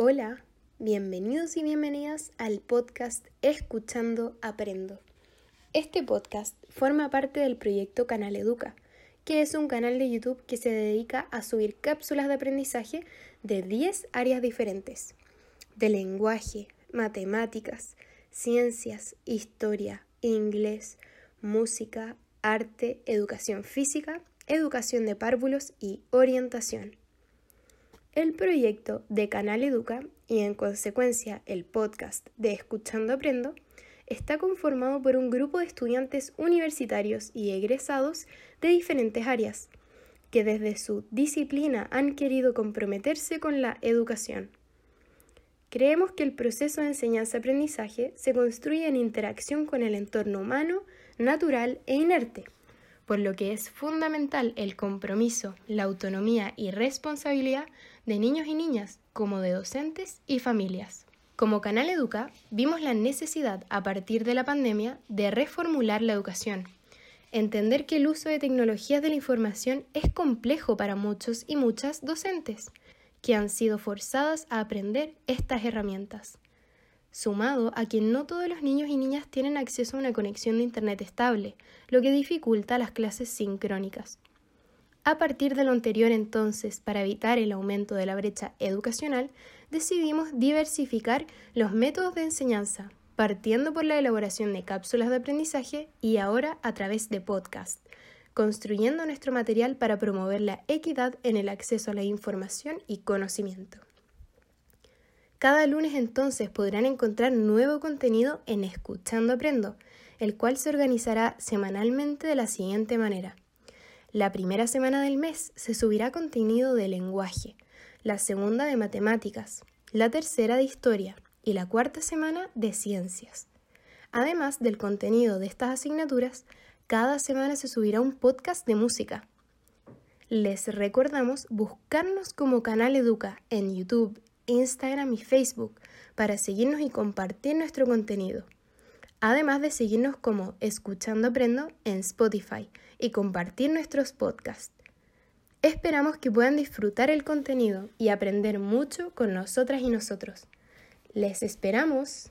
Hola, bienvenidos y bienvenidas al podcast Escuchando Aprendo. Este podcast forma parte del proyecto Canal Educa, que es un canal de YouTube que se dedica a subir cápsulas de aprendizaje de 10 áreas diferentes, de lenguaje, matemáticas, ciencias, historia, inglés, música, arte, educación física, educación de párvulos y orientación. El proyecto de Canal Educa y en consecuencia el podcast de Escuchando Aprendo está conformado por un grupo de estudiantes universitarios y egresados de diferentes áreas, que desde su disciplina han querido comprometerse con la educación. Creemos que el proceso de enseñanza-aprendizaje se construye en interacción con el entorno humano, natural e inerte por lo que es fundamental el compromiso, la autonomía y responsabilidad de niños y niñas, como de docentes y familias. Como Canal Educa, vimos la necesidad a partir de la pandemia de reformular la educación, entender que el uso de tecnologías de la información es complejo para muchos y muchas docentes, que han sido forzadas a aprender estas herramientas sumado a que no todos los niños y niñas tienen acceso a una conexión de Internet estable, lo que dificulta las clases sincrónicas. A partir de lo anterior entonces, para evitar el aumento de la brecha educacional, decidimos diversificar los métodos de enseñanza, partiendo por la elaboración de cápsulas de aprendizaje y ahora a través de podcast, construyendo nuestro material para promover la equidad en el acceso a la información y conocimiento. Cada lunes entonces podrán encontrar nuevo contenido en Escuchando Aprendo, el cual se organizará semanalmente de la siguiente manera. La primera semana del mes se subirá contenido de lenguaje, la segunda de matemáticas, la tercera de historia y la cuarta semana de ciencias. Además del contenido de estas asignaturas, cada semana se subirá un podcast de música. Les recordamos buscarnos como Canal Educa en YouTube, Instagram y Facebook para seguirnos y compartir nuestro contenido. Además de seguirnos como Escuchando Aprendo en Spotify y compartir nuestros podcasts. Esperamos que puedan disfrutar el contenido y aprender mucho con nosotras y nosotros. Les esperamos.